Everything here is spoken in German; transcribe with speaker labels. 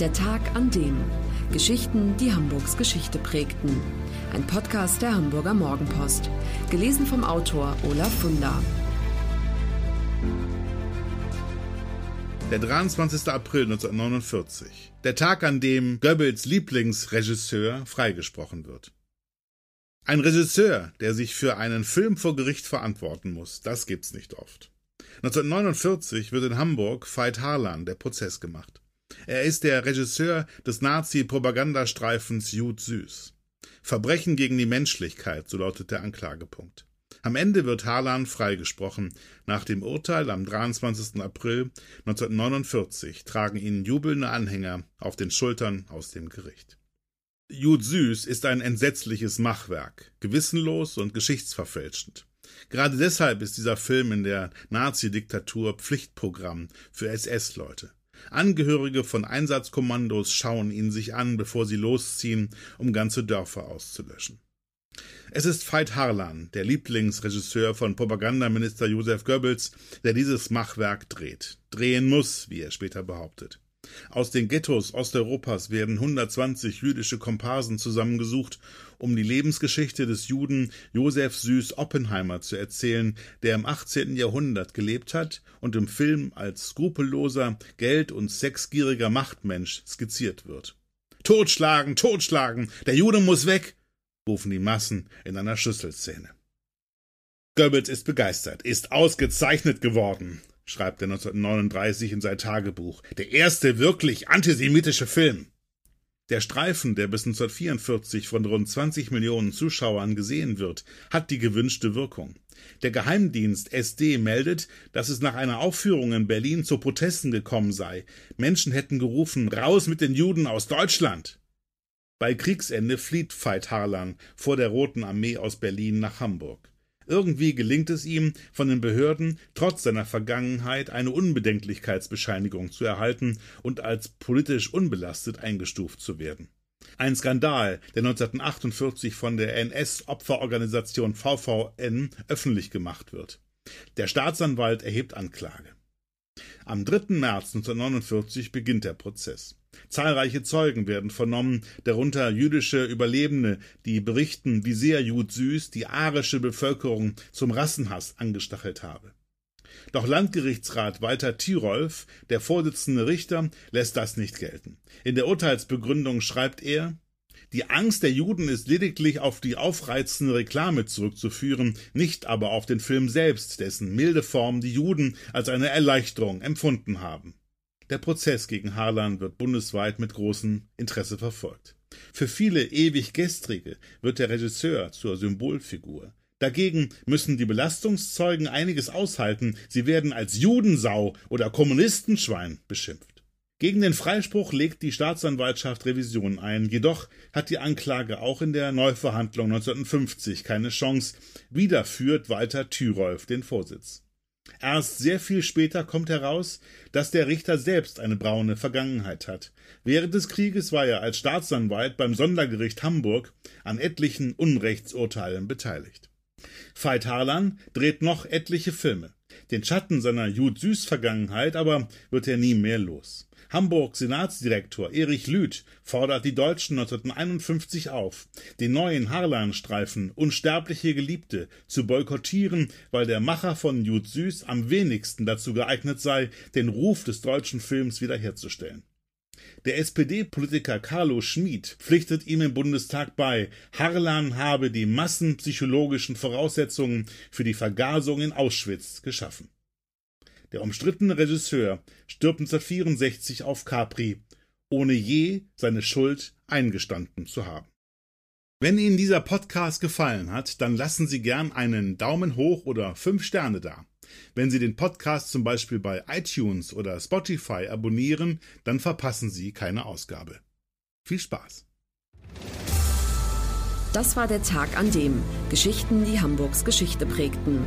Speaker 1: Der Tag an dem. Geschichten, die Hamburgs Geschichte prägten. Ein Podcast der Hamburger Morgenpost. Gelesen vom Autor Olaf Funder.
Speaker 2: Der 23. April 1949. Der Tag, an dem Goebbels Lieblingsregisseur freigesprochen wird. Ein Regisseur, der sich für einen Film vor Gericht verantworten muss, das gibt's nicht oft. 1949 wird in Hamburg Veit Harlan der Prozess gemacht. Er ist der Regisseur des Nazi-Propagandastreifens Jud Süß. Verbrechen gegen die Menschlichkeit, so lautet der Anklagepunkt. Am Ende wird Harlan freigesprochen. Nach dem Urteil am 23. April 1949 tragen ihn jubelnde Anhänger auf den Schultern aus dem Gericht. Jud Süß ist ein entsetzliches Machwerk, gewissenlos und geschichtsverfälschend. Gerade deshalb ist dieser Film in der Nazi-Diktatur Pflichtprogramm für SS-Leute. Angehörige von Einsatzkommandos schauen ihn sich an, bevor sie losziehen, um ganze Dörfer auszulöschen. Es ist Veit Harlan, der Lieblingsregisseur von Propagandaminister Josef Goebbels, der dieses Machwerk dreht. Drehen muss, wie er später behauptet. Aus den Ghettos Osteuropas werden 120 jüdische Komparsen zusammengesucht, um die Lebensgeschichte des Juden Josef Süß Oppenheimer zu erzählen, der im 18. Jahrhundert gelebt hat und im Film als skrupelloser, geld- und sexgieriger Machtmensch skizziert wird. Totschlagen, totschlagen, der Jude muss weg, rufen die Massen in einer Schlüsselszene. Goebbels ist begeistert, ist ausgezeichnet geworden schreibt er 1939 in sein Tagebuch, der erste wirklich antisemitische Film. Der Streifen, der bis 1944 von rund 20 Millionen Zuschauern gesehen wird, hat die gewünschte Wirkung. Der Geheimdienst SD meldet, dass es nach einer Aufführung in Berlin zu Protesten gekommen sei. Menschen hätten gerufen, raus mit den Juden aus Deutschland. Bei Kriegsende flieht Veit Harlan vor der Roten Armee aus Berlin nach Hamburg. Irgendwie gelingt es ihm, von den Behörden trotz seiner Vergangenheit eine Unbedenklichkeitsbescheinigung zu erhalten und als politisch unbelastet eingestuft zu werden. Ein Skandal, der 1948 von der NS-Opferorganisation VVN öffentlich gemacht wird. Der Staatsanwalt erhebt Anklage. Am 3. März 1949 beginnt der Prozess. Zahlreiche Zeugen werden vernommen, darunter jüdische Überlebende, die berichten, wie sehr Jud Süß die arische Bevölkerung zum Rassenhass angestachelt habe. Doch Landgerichtsrat Walter Tirolf, der Vorsitzende Richter, lässt das nicht gelten. In der Urteilsbegründung schreibt er, die Angst der Juden ist lediglich auf die aufreizende Reklame zurückzuführen, nicht aber auf den Film selbst, dessen milde Form die Juden als eine Erleichterung empfunden haben. Der Prozess gegen Harlan wird bundesweit mit großem Interesse verfolgt. Für viele ewig Gestrige wird der Regisseur zur Symbolfigur. Dagegen müssen die Belastungszeugen einiges aushalten, sie werden als Judensau oder Kommunistenschwein beschimpft. Gegen den Freispruch legt die Staatsanwaltschaft Revision ein, jedoch hat die Anklage auch in der Neuverhandlung 1950 keine Chance, wieder führt Walter Thyrolf den Vorsitz. Erst sehr viel später kommt heraus, dass der Richter selbst eine braune Vergangenheit hat. Während des Krieges war er als Staatsanwalt beim Sondergericht Hamburg an etlichen Unrechtsurteilen beteiligt. Veit Harlan dreht noch etliche Filme. Den Schatten seiner Jud-Süß-Vergangenheit aber wird er nie mehr los. Hamburg Senatsdirektor Erich Lüth fordert die Deutschen 1951 auf, den neuen Harlan-Streifen Unsterbliche Geliebte zu boykottieren, weil der Macher von Jud Süß am wenigsten dazu geeignet sei, den Ruf des deutschen Films wiederherzustellen. Der SPD-Politiker Carlo Schmid pflichtet ihm im Bundestag bei, Harlan habe die massenpsychologischen Voraussetzungen für die Vergasung in Auschwitz geschaffen. Der umstrittene Regisseur stirbt 1964 auf Capri, ohne je seine Schuld eingestanden zu haben. Wenn Ihnen dieser Podcast gefallen hat, dann lassen Sie gern einen Daumen hoch oder fünf Sterne da. Wenn Sie den Podcast zum Beispiel bei iTunes oder Spotify abonnieren, dann verpassen Sie keine Ausgabe. Viel Spaß!
Speaker 1: Das war der Tag an dem Geschichten, die Hamburgs Geschichte prägten.